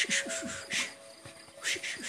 是是是是是是是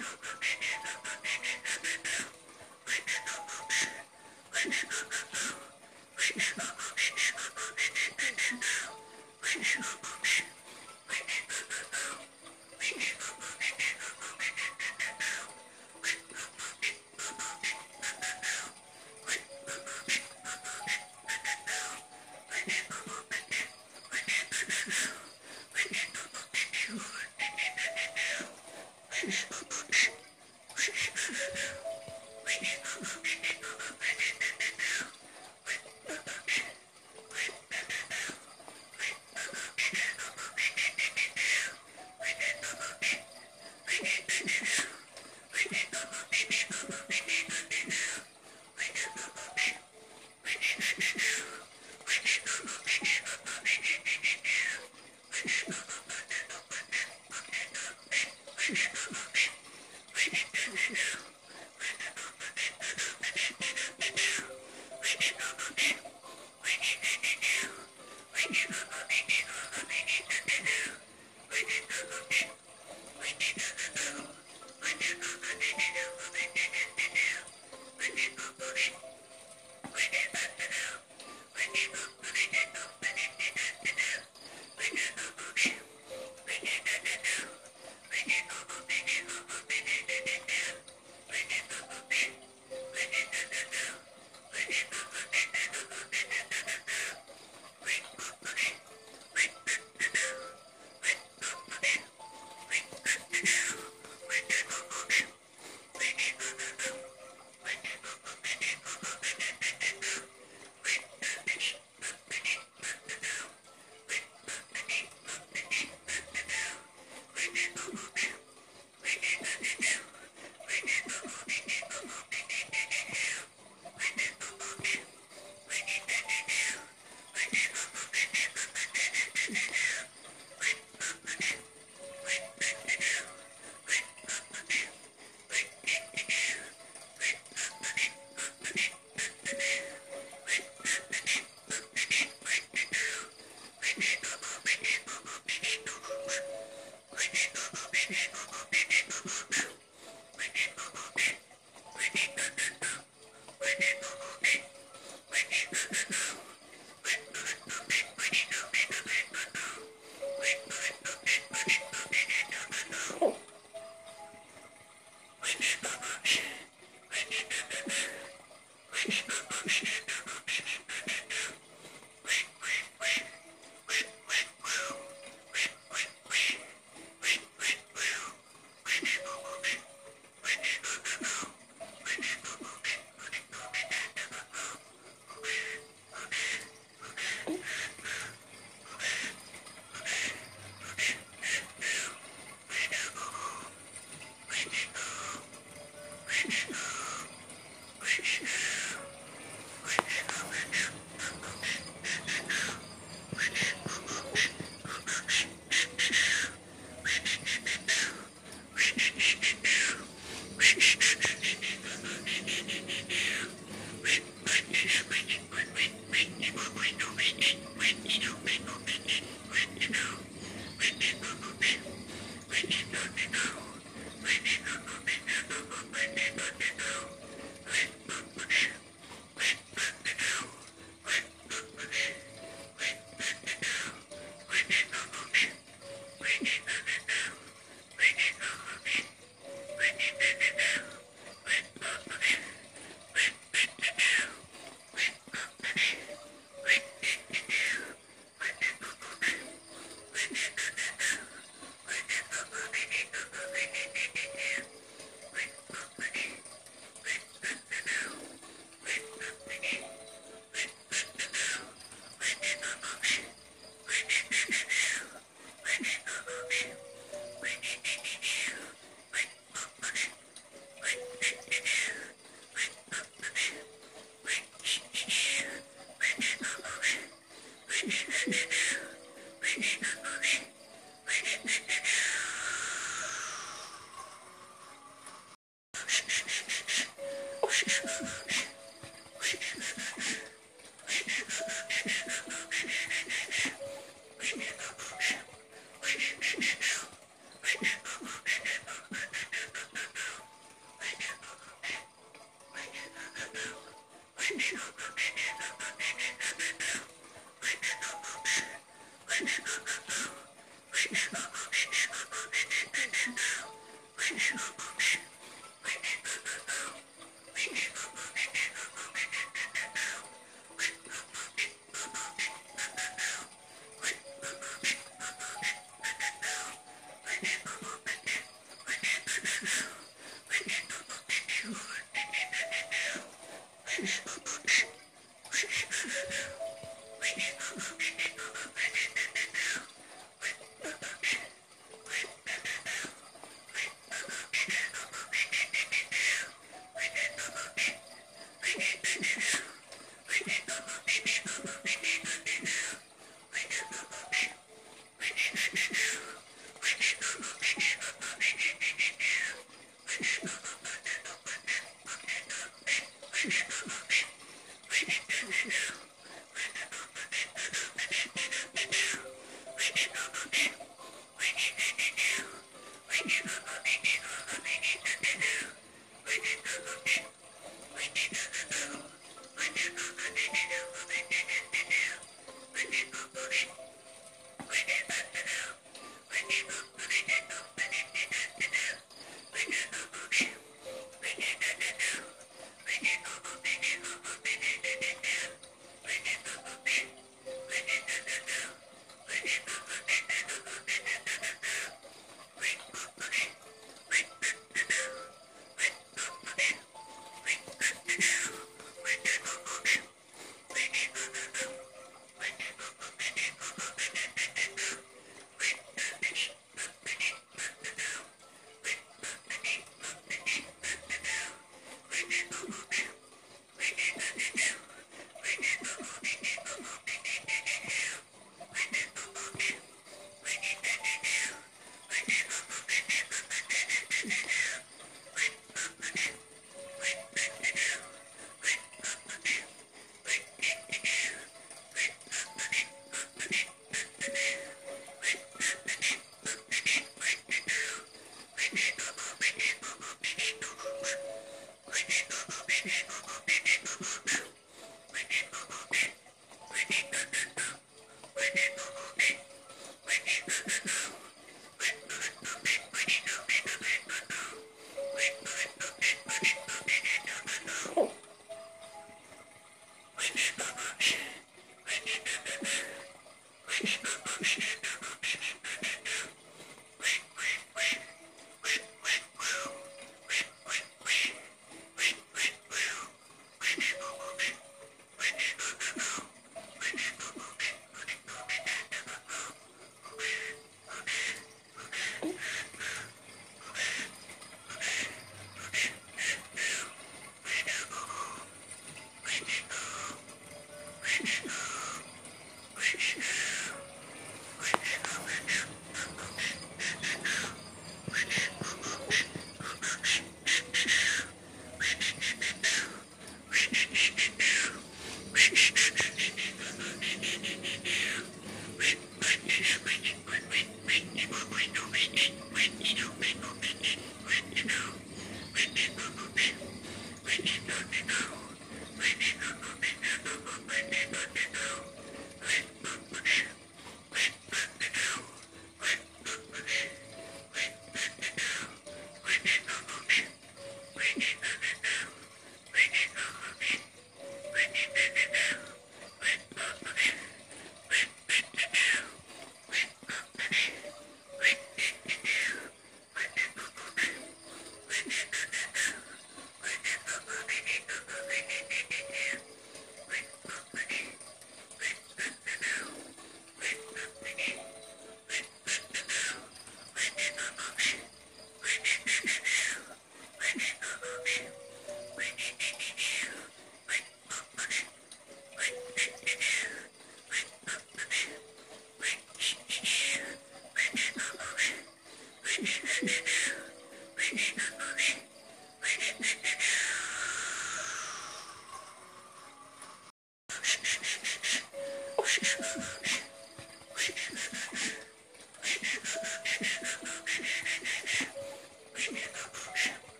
你说说试试 shh, shh, shh. shh, shh, shh.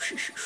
Ш-ш-ш.